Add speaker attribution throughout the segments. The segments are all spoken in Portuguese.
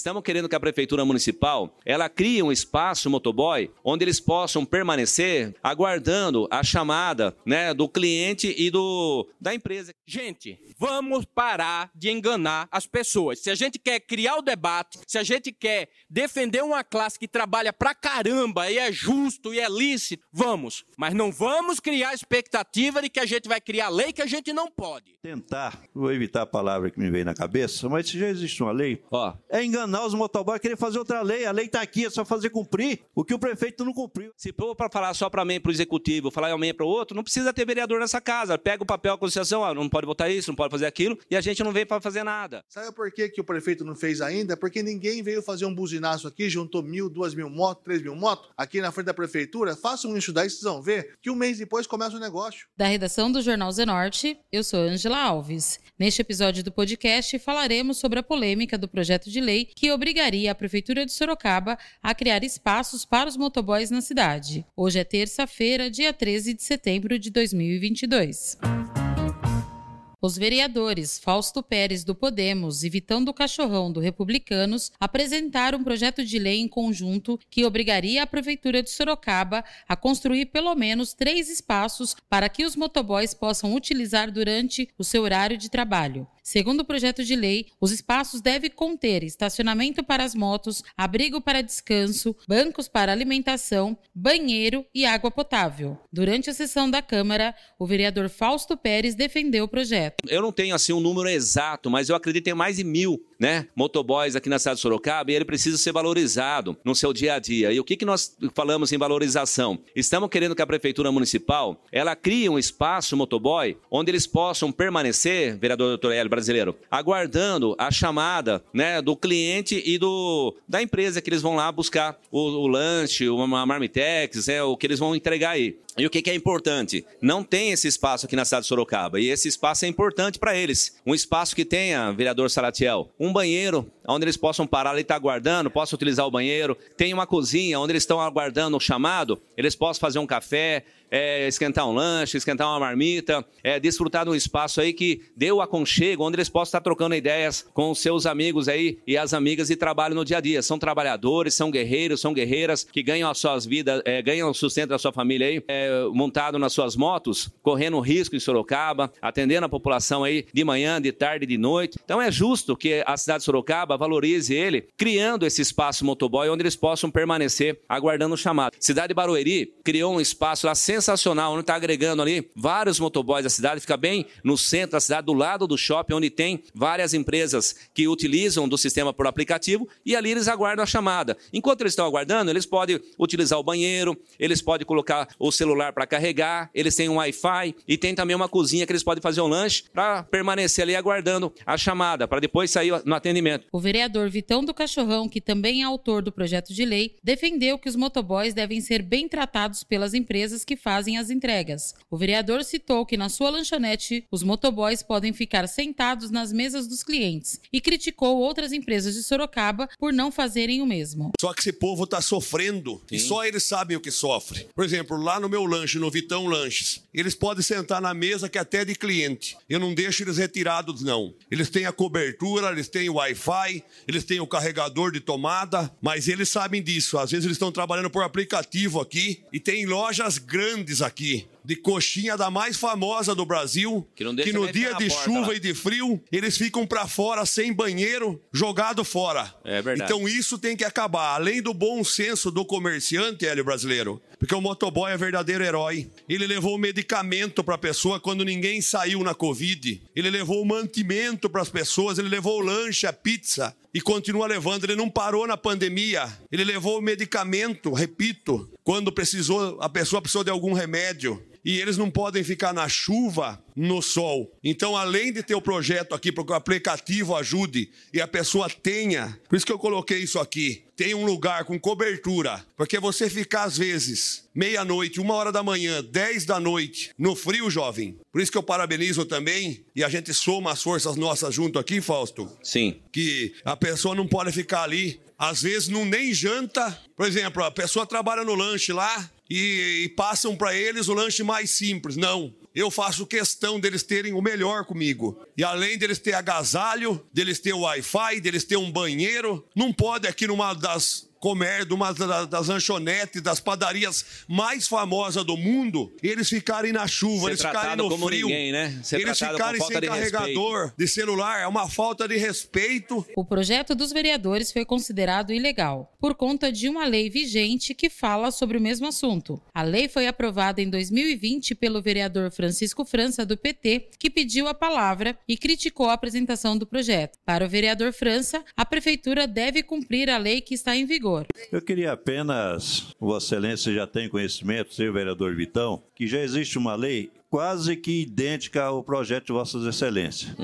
Speaker 1: Estamos querendo que a prefeitura municipal ela crie um espaço motoboy onde eles possam permanecer aguardando a chamada né, do cliente e do da empresa.
Speaker 2: Gente, vamos parar de enganar as pessoas. Se a gente quer criar o debate, se a gente quer defender uma classe que trabalha pra caramba e é justo e é lícito, vamos. Mas não vamos criar a expectativa de que a gente vai criar lei que a gente não pode.
Speaker 3: Tentar, vou evitar a palavra que me veio na cabeça, mas se já existe uma lei,
Speaker 1: Ó,
Speaker 3: é enganar os motoboys, querer fazer outra lei. A lei está aqui, é só fazer cumprir o que o prefeito não cumpriu.
Speaker 1: se for para falar só para mim, para o executivo, falar amanhã para o outro, não precisa ter vereador nessa casa. Pega o papel, a conciliação, ó, não pode votar isso, não pode fazer aquilo, e a gente não vem para fazer nada.
Speaker 4: Sabe por que, que o prefeito não fez ainda? Porque ninguém veio fazer um buzinaço aqui, juntou mil, duas mil motos, três mil motos, aqui na frente da prefeitura. Façam isso daí, vocês vão ver que um mês depois começa o negócio.
Speaker 5: Da redação do Jornal Zenorte, eu sou Angela Alves. Neste episódio do podcast, falaremos sobre a polêmica do projeto de lei que obrigaria a Prefeitura de Sorocaba a criar espaços para os motoboys na cidade. Hoje é terça-feira, dia 13 de setembro de 2022. Os vereadores Fausto Pérez do Podemos e Vitão do Cachorrão do Republicanos apresentaram um projeto de lei em conjunto que obrigaria a Prefeitura de Sorocaba a construir pelo menos três espaços para que os motoboys possam utilizar durante o seu horário de trabalho. Segundo o projeto de lei, os espaços devem conter estacionamento para as motos, abrigo para descanso, bancos para alimentação, banheiro e água potável. Durante a sessão da Câmara, o vereador Fausto Pérez defendeu o projeto.
Speaker 1: Eu não tenho assim um número exato, mas eu acredito tem mais de mil né, motoboys aqui na cidade de Sorocaba e ele precisa ser valorizado no seu dia a dia. E o que, que nós falamos em valorização? Estamos querendo que a prefeitura municipal ela crie um espaço motoboy onde eles possam permanecer, vereador doutor Hélio Brasileiro, aguardando a chamada né, do cliente e do da empresa que eles vão lá buscar o, o lanche, uma marmitex, é, o que eles vão entregar aí. E o que, que é importante? Não tem esse espaço aqui na cidade de Sorocaba. E esse espaço é importante para eles. Um espaço que tenha, vereador Salatiel, um banheiro onde eles possam parar ali, estar tá aguardando, possam utilizar o banheiro. Tem uma cozinha onde eles estão aguardando o chamado, eles possam fazer um café, é, esquentar um lanche, esquentar uma marmita, é, desfrutar de um espaço aí que dê o aconchego, onde eles possam estar trocando ideias com os seus amigos aí e as amigas e trabalham no dia a dia. São trabalhadores, são guerreiros, são guerreiras que ganham as suas vidas, é, ganham o sustento da sua família aí, é, montado nas suas motos, correndo risco em Sorocaba, atendendo a população aí de manhã, de tarde, de noite. Então é justo que a cidade de Sorocaba valorize ele, criando esse espaço motoboy onde eles possam permanecer aguardando o chamado. Cidade de Barueri criou um espaço lá sensacional, onde está agregando ali vários motoboys da cidade, fica bem no centro da cidade, do lado do shopping, onde tem várias empresas que utilizam do sistema por aplicativo e ali eles aguardam a chamada. Enquanto eles estão aguardando, eles podem utilizar o banheiro, eles podem colocar o celular para carregar, eles têm um Wi-Fi e tem também uma cozinha que eles podem fazer um lanche para permanecer ali aguardando a chamada, para depois sair no atendimento.
Speaker 5: O vereador Vitão do Cachorrão, que também é autor do projeto de lei, defendeu que os motoboys devem ser bem tratados pelas empresas que fazem as entregas. O vereador citou que na sua lanchonete os motoboys podem ficar sentados nas mesas dos clientes e criticou outras empresas de Sorocaba por não fazerem o mesmo.
Speaker 6: Só que esse povo está sofrendo e só eles sabem o que sofre. Por exemplo, lá no meu lanche, no Vitão Lanches, eles podem sentar na mesa que é até de cliente. Eu não deixo eles retirados, não. Eles têm a cobertura, eles têm o Wi-Fi, eles têm o carregador de tomada, mas eles sabem disso. Às vezes eles estão trabalhando por aplicativo aqui e tem lojas grandes aqui de coxinha da mais famosa do Brasil,
Speaker 1: Que deixa
Speaker 6: no dia de
Speaker 1: porta
Speaker 6: chuva
Speaker 1: lá.
Speaker 6: e de frio, eles ficam pra fora sem banheiro, jogado fora.
Speaker 1: É verdade.
Speaker 6: Então isso tem que acabar, além do bom senso do comerciante, Hélio brasileiro. Porque o motoboy é verdadeiro herói. Ele levou medicamento para a pessoa quando ninguém saiu na Covid. Ele levou o mantimento para as pessoas, ele levou o lanche, a pizza e continua levando. Ele não parou na pandemia. Ele levou o medicamento, repito, quando precisou, a pessoa precisou de algum remédio. E eles não podem ficar na chuva, no sol. Então, além de ter o projeto aqui para que o aplicativo ajude e a pessoa tenha, por isso que eu coloquei isso aqui, tem um lugar com cobertura, porque você ficar às vezes meia-noite, uma hora da manhã, dez da noite, no frio, jovem. Por isso que eu parabenizo também e a gente soma as forças nossas junto aqui, Fausto
Speaker 1: Sim.
Speaker 6: que a pessoa não pode ficar ali, às vezes não nem janta. Por exemplo, a pessoa trabalha no lanche lá e, e passam para eles o lanche mais simples. Não. Eu faço questão deles terem o melhor comigo. E além deles ter agasalho, deles ter Wi-Fi, deles ter um banheiro, não pode aqui numa das comer de uma das lanchonetes, das padarias mais famosas do mundo, eles ficarem na chuva,
Speaker 1: Ser
Speaker 6: eles ficarem no
Speaker 1: como
Speaker 6: frio,
Speaker 1: ninguém, né? Ser
Speaker 6: eles ficarem sem
Speaker 1: de
Speaker 6: carregador
Speaker 1: respeito.
Speaker 6: de celular, é uma falta de respeito.
Speaker 5: O projeto dos vereadores foi considerado ilegal por conta de uma lei vigente que fala sobre o mesmo assunto. A lei foi aprovada em 2020 pelo vereador Francisco França, do PT, que pediu a palavra e criticou a apresentação do projeto. Para o vereador França, a prefeitura deve cumprir a lei que está em vigor.
Speaker 3: Eu queria apenas, Vossa Excelência já tem conhecimento, seu vereador Vitão, que já existe uma lei quase que idêntica ao projeto de Vossas Excelências.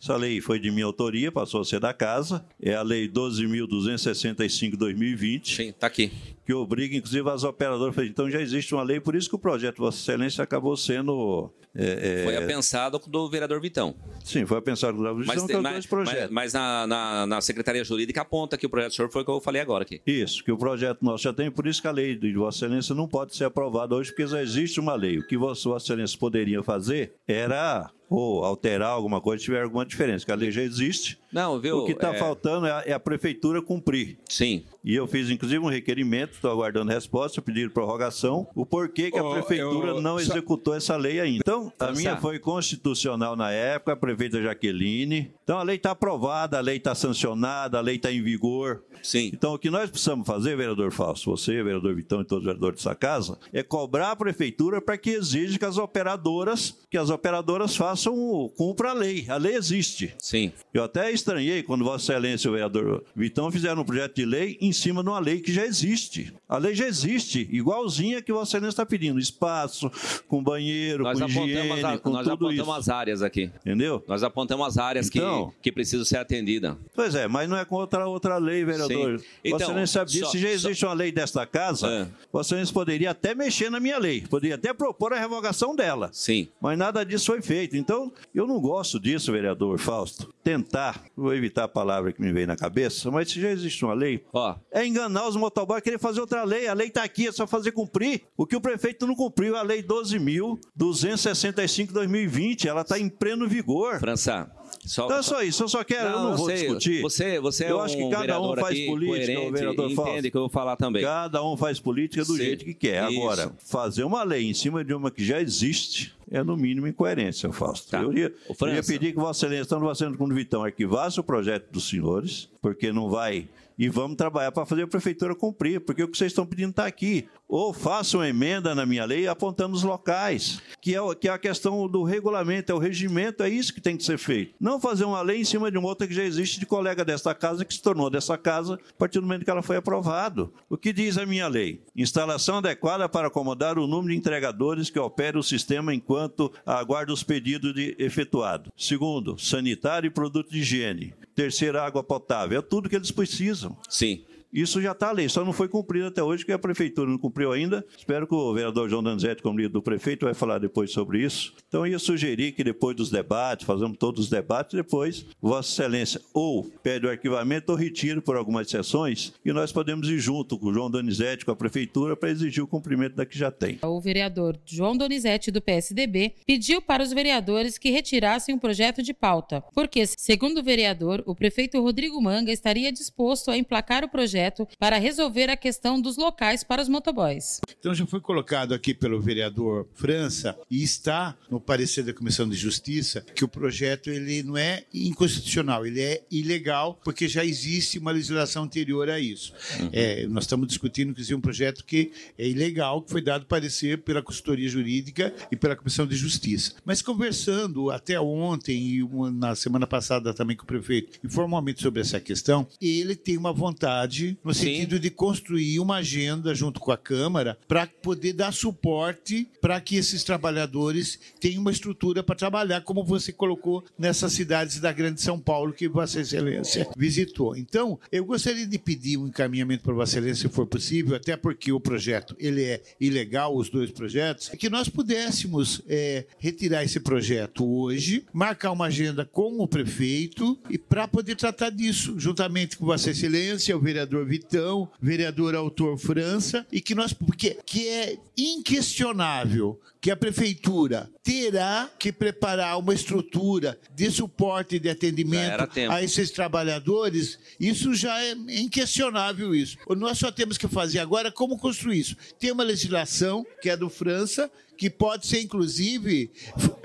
Speaker 3: Essa lei foi de minha autoria, passou a ser da casa, é a Lei 12.265-2020,
Speaker 1: Sim, tá aqui.
Speaker 3: que obriga, inclusive, as operadoras. Então já existe uma lei, por isso que o projeto de Vossa Excelência acabou sendo. É, é,
Speaker 1: Foi apensado do vereador Vitão.
Speaker 3: Sim, foi pensado na
Speaker 1: Mas,
Speaker 3: visão
Speaker 1: tem-
Speaker 3: que
Speaker 1: mas,
Speaker 3: dois projetos.
Speaker 1: mas- mas na, na- na Secretaria Jurídica aponta que o projeto do senhor foi o que eu falei agora aqui.
Speaker 3: Isso, que o projeto nosso já tem, por isso que a lei de Vossa Excelência não pode ser aprovada hoje, porque já existe uma lei. O que Vossa Excelência poderia fazer era ou alterar alguma coisa se tiver alguma diferença, que a lei já existe.
Speaker 1: Não, viu?
Speaker 3: o que está
Speaker 1: é,
Speaker 3: faltando é a, é a prefeitura cumprir.
Speaker 1: Sim.
Speaker 3: E eu fiz, inclusive, um requerimento, estou aguardando resposta, pediram prorrogação, o porquê que a
Speaker 7: Ô,
Speaker 3: prefeitura
Speaker 7: eu-
Speaker 3: não executou essa lei ainda. Então, a minha foi constitucional na época, a prefeita Jaqueline. Então, a lei está aprovada, a lei está sancionada, a lei está em vigor.
Speaker 1: Sim.
Speaker 3: Então, o que nós precisamos fazer, vereador Fausto, você, vereador Vitão e todos os vereadores dessa casa, é cobrar a prefeitura para que exija que as operadoras, que as operadoras façam, o- cumpra a lei. A lei existe.
Speaker 1: Sim.
Speaker 3: Eu até estranhei quando Vossa Excelência e o vereador Vitão fizeram um projeto de lei em cima de uma lei que já existe. A lei já existe, igualzinha que Vossa Excelência está pedindo. Espaço, com banheiro,
Speaker 1: Nós
Speaker 3: com higiene,
Speaker 1: a-
Speaker 3: com
Speaker 1: nós apontamos
Speaker 3: isso.
Speaker 1: as áreas aqui.
Speaker 3: Entendeu?
Speaker 1: Nós apontamos as áreas
Speaker 3: Então-
Speaker 1: que, que precisam ser atendidas.
Speaker 3: Pois é, mas não é contra outra lei, vereador.
Speaker 1: Sim. Então,
Speaker 3: Vossa Excelência sabe disso,
Speaker 1: só-
Speaker 3: se já existe uma lei desta casa,
Speaker 1: É.
Speaker 3: Vossa Excelência poderia até mexer na minha lei, poderia até propor a revogação dela.
Speaker 1: Sim.
Speaker 3: Mas nada disso foi feito. Então, eu não gosto disso, vereador Fausto. Tentar, vou evitar a palavra que me veio na cabeça, mas se já existe uma lei,
Speaker 1: Ó,
Speaker 3: é enganar os motoboys, querer fazer outra lei. A lei está aqui, é só fazer cumprir. O que o prefeito não cumpriu, a lei 12.265-2020, ela está em pleno vigor.
Speaker 1: França, só,
Speaker 3: Então é só isso, eu só quero, eu não vou
Speaker 1: sei,
Speaker 3: discutir.
Speaker 1: Você, você é
Speaker 3: eu
Speaker 1: um
Speaker 3: acho que cada um faz política, o vereador
Speaker 1: e
Speaker 3: Fausto.
Speaker 1: entende que eu vou falar também.
Speaker 3: Cada um faz política do
Speaker 1: Sim,
Speaker 3: jeito que quer.
Speaker 1: isso.
Speaker 3: Agora, fazer uma lei em cima de uma que já existe é, no mínimo, incoerência, Fausto.
Speaker 1: Tá.
Speaker 3: Eu, ia, ia pedir que Vossa Excelência, estando fazendo com o Vitão, arquivasse o projeto dos senhores, porque não vai. E vamos trabalhar para fazer a prefeitura cumprir, porque o que vocês estão pedindo está aqui. Ou façam uma emenda na minha lei apontando os locais, que é, que é a questão do regulamento, é o regimento, é isso que tem que ser feito. Não fazer uma lei em cima de uma outra que já existe de colega desta casa, que se tornou dessa casa a partir do momento que ela foi aprovado. O que diz a minha lei? Instalação adequada para acomodar o número de entregadores que opera o sistema enquanto aguarda os pedidos de efetuado. Segundo, sanitário e produto de higiene. Terceiro, água potável. É tudo que eles precisam.
Speaker 1: Sim.
Speaker 3: Isso já está ali, só não foi cumprido até hoje, porque a prefeitura não cumpriu ainda. Espero que o vereador João Danzetti, como líder do prefeito, vai falar depois sobre isso. Então, eu ia sugerir que depois dos debates, fazemos todos os debates, depois, Vossa Excelência ou pede o arquivamento ou retira por algumas sessões, e nós podemos ir junto com o João Donizete, com a prefeitura, para exigir o cumprimento da que já tem.
Speaker 5: O vereador João Donizete, do PSDB, pediu para os vereadores que retirassem o projeto de pauta, porque, segundo o vereador, o prefeito Rodrigo Manga estaria disposto a emplacar o projeto para resolver a questão dos locais para os motoboys.
Speaker 7: Então já foi colocado aqui pelo vereador França e está no parecer da Comissão de Justiça que o projeto ele não é inconstitucional, ele é ilegal porque já existe uma legislação anterior a isso. É, nós estamos discutindo inclusive um projeto que é ilegal, que foi dado parecer pela consultoria jurídica e pela Comissão de Justiça. Mas conversando até ontem e uma- na semana passada também com o prefeito informalmente sobre essa questão, ele tem uma vontade no
Speaker 1: Sim.
Speaker 7: sentido de construir uma agenda junto com a Câmara para poder dar suporte para que esses trabalhadores tenham uma estrutura para trabalhar, como você colocou nessas cidades da Grande São Paulo que Vossa Excelência visitou. Então, eu gostaria de pedir um encaminhamento para Vossa Excelência, se for possível, até porque o projeto ele é ilegal, os dois projetos, que nós pudéssemos é, retirar esse projeto hoje, marcar uma agenda com o prefeito e para poder tratar disso, juntamente com Vossa Excelência, o vereador Vitão, vereador Autor França, e que nós, porque que é inquestionável que a prefeitura terá que preparar uma estrutura de suporte e de atendimento a esses trabalhadores, isso já é inquestionável isso. Nós só temos que fazer agora como construir isso. Tem uma legislação que é do França, que pode ser, inclusive,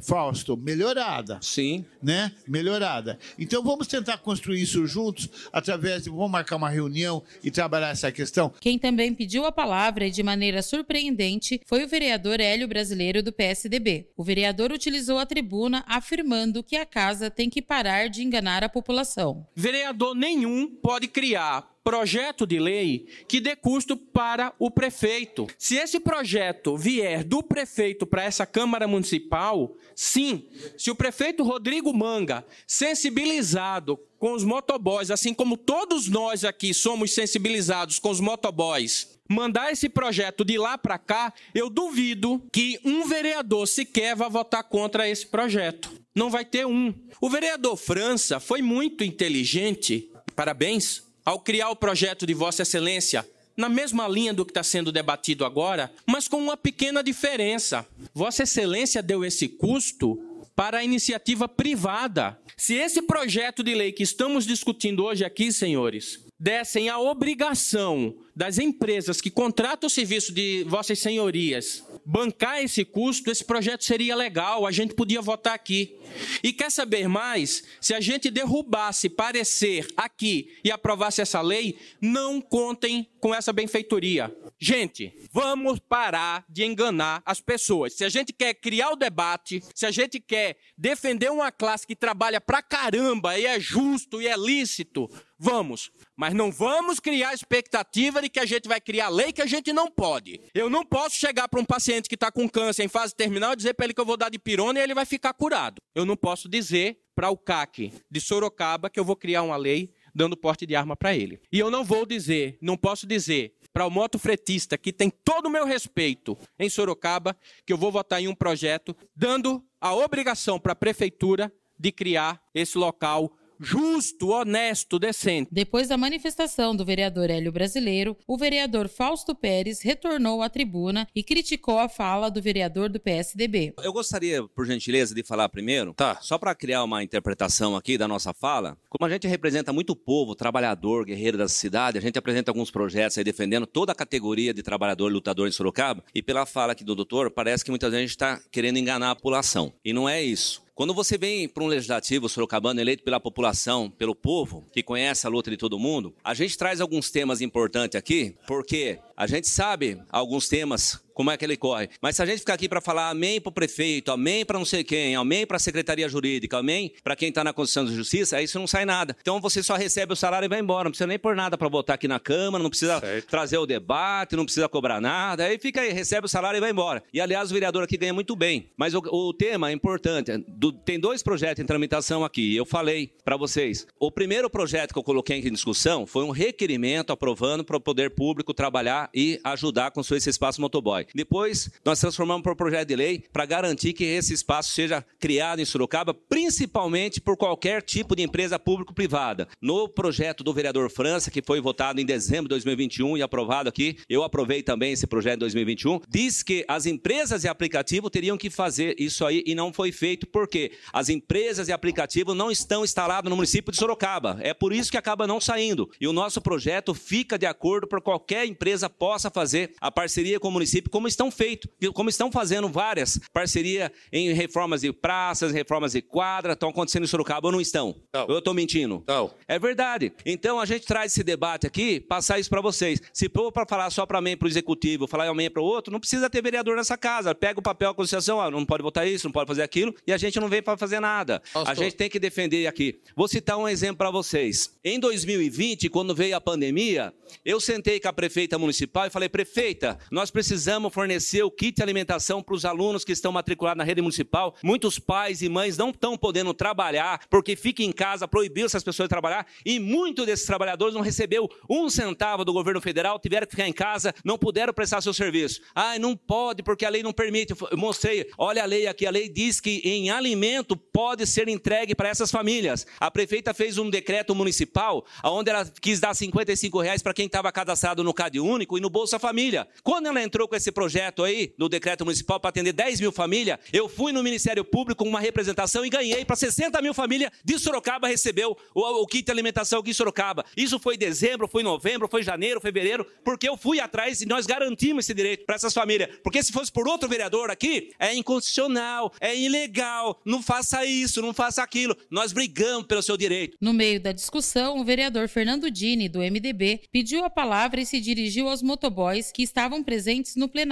Speaker 7: Fausto, melhorada.
Speaker 1: Sim.
Speaker 7: Né? Melhorada. Então vamos tentar construir isso juntos, através de. Vamos marcar uma reunião e trabalhar essa questão.
Speaker 5: Quem também pediu a palavra e de maneira surpreendente foi o vereador Hélio Brasileiro do PSDB. O vereador utilizou a tribuna afirmando que a casa tem que parar de enganar a população.
Speaker 2: Vereador nenhum pode criar projeto de lei que dê custo para o prefeito. Se esse projeto vier do prefeito para essa Câmara Municipal, sim. Se o prefeito Rodrigo Manga, sensibilizado com os motoboys, assim como todos nós aqui somos sensibilizados com os motoboys, mandar esse projeto de lá para cá, eu duvido que um vereador sequer vá votar contra esse projeto. Não vai ter um. O vereador França foi muito inteligente, parabéns, ao criar o projeto de Vossa Excelência, na mesma linha do que está sendo debatido agora, mas com uma pequena diferença. Vossa Excelência deu esse custo para a iniciativa privada. Se esse projeto de lei que estamos discutindo hoje aqui, senhores, dessem a obrigação das empresas que contratam o serviço de vossas senhorias bancar esse custo, esse projeto seria legal, a gente podia votar aqui. E quer saber mais? Se a gente derrubasse parecer aqui e aprovasse essa lei, não contem com essa benfeitoria. Gente, vamos parar de enganar as pessoas. Se a gente quer criar o debate, se a gente quer defender uma classe que trabalha pra caramba e é justo e é lícito, vamos. Mas não vamos criar expectativa de que a gente vai criar lei que a gente não pode. Eu não posso chegar para um paciente que está com câncer em fase terminal e dizer para ele que eu vou dar de pirona e ele vai ficar curado. Eu não posso dizer para o CAC de Sorocaba que eu vou criar uma lei dando porte de arma para ele. E eu não vou dizer, não posso dizer para o motofretista que tem todo o meu respeito em Sorocaba que eu vou votar em um projeto dando a obrigação para a prefeitura de criar esse local justo, honesto, decente.
Speaker 5: Depois da manifestação do vereador Hélio Brasileiro, o vereador Fausto Pérez retornou à tribuna e criticou a fala do vereador do PSDB.
Speaker 1: Eu gostaria, por gentileza, de falar primeiro, tá. só para criar uma interpretação aqui da nossa fala. Como a gente representa muito o povo, trabalhador, guerreiro da cidade, a gente apresenta alguns projetos aí defendendo toda a categoria de trabalhador e lutador em Sorocaba, e pela fala aqui do doutor, parece que muita gente está querendo enganar a população. E não é isso. Quando você vem para um legislativo sorocabano eleito pela população, pelo povo, que conhece a luta de todo mundo, a gente traz alguns temas importantes aqui, porque a gente sabe alguns temas como é que ele corre. Mas se a gente ficar aqui para falar amém para o prefeito, amém para não sei quem, amém para a secretaria jurídica, amém para quem está na Constituição de Justiça, aí isso não sai nada. Então você só recebe o salário e vai embora. Não precisa nem pôr nada para votar aqui na Câmara, não precisa certo. trazer o debate, não precisa cobrar nada. Aí fica aí, recebe o salário e vai embora. E aliás, o vereador aqui ganha muito bem. Mas o, o tema é importante. Do, tem dois projetos em tramitação aqui. Eu falei para vocês. O primeiro projeto que eu coloquei em discussão foi um requerimento aprovando para o poder público trabalhar e ajudar a construir esse espaço motoboy. Depois, nós transformamos para um projeto de lei para garantir que esse espaço seja criado em Sorocaba, principalmente por qualquer tipo de empresa público-privada. No projeto do vereador França, que foi votado em dezembro de 2021 e aprovado aqui, eu aprovei também esse projeto em 2021, diz que as empresas de aplicativo teriam que fazer isso aí e não foi feito porque as empresas de aplicativo não estão instaladas no município de Sorocaba. É por isso que acaba não saindo. E o nosso projeto fica de acordo para qualquer empresa possa fazer a parceria com o município, como estão feito, como estão fazendo várias parcerias em reformas de praças, reformas de quadra, estão acontecendo em Sorocaba ou não estão? Não. Eu estou mentindo?
Speaker 6: Não.
Speaker 1: É verdade. Então a gente traz esse debate aqui, passar isso para vocês. Se for para falar só para mim, para o executivo, falar amém para o outro, não precisa ter vereador nessa casa. Pega o papel da Constituição, ah, não pode votar isso, não pode fazer aquilo, e a gente não vem para fazer nada. Nossa, a gente tem que defender aqui. Vou citar um exemplo para vocês. Em 2020, quando veio a pandemia, eu sentei com a prefeita municipal e falei, prefeita, nós precisamos fornecer o kit alimentação para os alunos que estão matriculados na rede municipal. Muitos pais e mães não estão podendo trabalhar porque fica em casa, proibiu essas pessoas de trabalhar e muitos desses trabalhadores não recebeu um centavo do governo federal, tiveram que ficar em casa, não puderam prestar seu serviço. Ah, não pode porque a lei não permite. Eu mostrei, olha a lei aqui, a lei diz que em alimento pode ser entregue para essas famílias. A prefeita fez um decreto municipal onde ela quis dar 55 reais para quem estava cadastrado no Cade Único e no Bolsa Família. Quando ela entrou com esse projeto aí, do decreto municipal, para atender 10 mil famílias, eu fui no Ministério Público com uma representação e ganhei para 60 mil famílias de Sorocaba recebeu o, o kit alimentação aqui em Sorocaba. Isso foi dezembro, foi novembro, foi janeiro, fevereiro, porque eu fui atrás e nós garantimos esse direito para essas famílias. Porque se fosse por outro vereador aqui, é inconstitucional, é ilegal, não faça isso, não faça aquilo. Nós brigamos pelo seu direito.
Speaker 5: No meio da discussão, o vereador Fernando Dini, do MDB, pediu a palavra e se dirigiu aos motoboys que estavam presentes no plenário.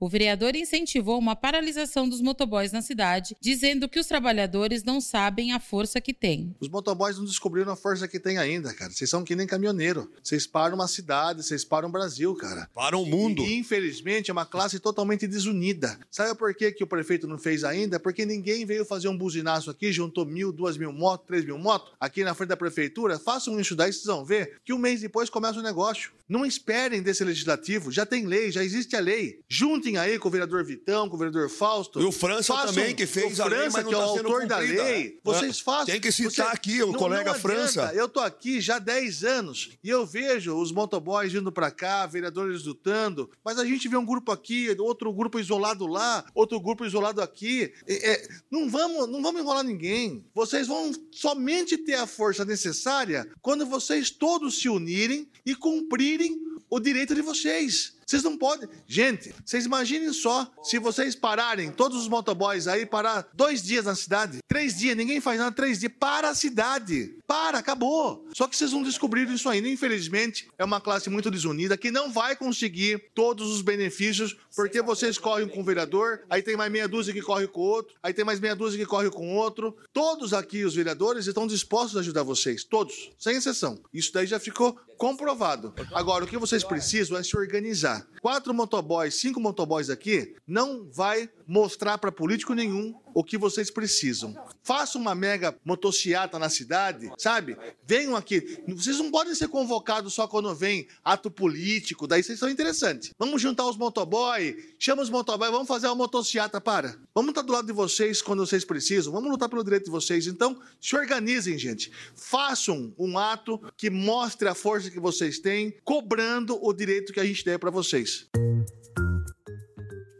Speaker 5: O vereador incentivou uma paralisação dos motoboys na cidade, dizendo que os trabalhadores não sabem a força que têm.
Speaker 4: Os motoboys não descobriram a força que tem ainda, cara. Vocês são que nem caminhoneiro. Vocês param uma cidade, vocês param o Brasil, cara.
Speaker 6: Para o mundo.
Speaker 4: E, infelizmente, é uma classe totalmente desunida. Sabe por que, que o prefeito não fez ainda? Porque ninguém veio fazer um buzinaço aqui, juntou mil, duas mil motos, três mil motos, aqui na frente da prefeitura. Façam isso daí, vocês vão ver que um mês depois começa o negócio. Não esperem desse legislativo. Já tem lei, já existe a lei. Juntem aí com o vereador Vitão, com o vereador Fausto.
Speaker 6: E o França
Speaker 4: Façam-
Speaker 6: também, que fez
Speaker 4: o
Speaker 6: a lei,
Speaker 4: França,
Speaker 6: mas não
Speaker 4: que é o
Speaker 6: tá sendo
Speaker 4: autor da
Speaker 6: cumprida.
Speaker 4: lei. Vocês façam.
Speaker 6: Tem que citar
Speaker 4: Você-
Speaker 6: aqui o
Speaker 4: Não-
Speaker 6: colega
Speaker 4: não.
Speaker 6: França.
Speaker 4: Eu tô aqui já há 10 anos e eu vejo os motoboys indo pra cá, vereadores lutando, mas a gente vê um grupo aqui, outro grupo isolado lá, outro grupo isolado aqui. É, é, não, vamos, não vamos enrolar ninguém. Vocês vão somente ter a força necessária quando vocês todos se unirem e cumprirem o direito de vocês. Vocês não podem. Gente, vocês imaginem só se vocês pararem, todos os motoboys aí, parar dois dias na cidade, três dias, ninguém faz nada, três dias, para a cidade. Para, acabou. Só que vocês não descobriram isso ainda. Infelizmente, é uma classe muito desunida que não vai conseguir todos os benefícios, porque vocês correm com o vereador, aí tem mais meia dúzia que corre com o outro, aí tem mais meia dúzia que corre com o outro. Todos aqui, os vereadores, estão dispostos a ajudar vocês. Todos, sem exceção. Isso daí já ficou comprovado. Agora, o que vocês precisam é se organizar. Quatro motoboys, cinco motoboys aqui, não vai mostrar para político nenhum o que vocês precisam. Faça uma mega motociata na cidade, sabe? Venham aqui. Vocês não podem ser convocados só quando vem ato político, daí vocês são interessantes. Vamos juntar os motoboy, chama os motoboy, vamos fazer uma motociata, para. Vamos estar do lado de vocês quando vocês precisam, vamos lutar pelo direito de vocês. Então, se organizem, gente. Façam um ato que mostre a força que vocês têm, cobrando o direito que a gente der para vocês.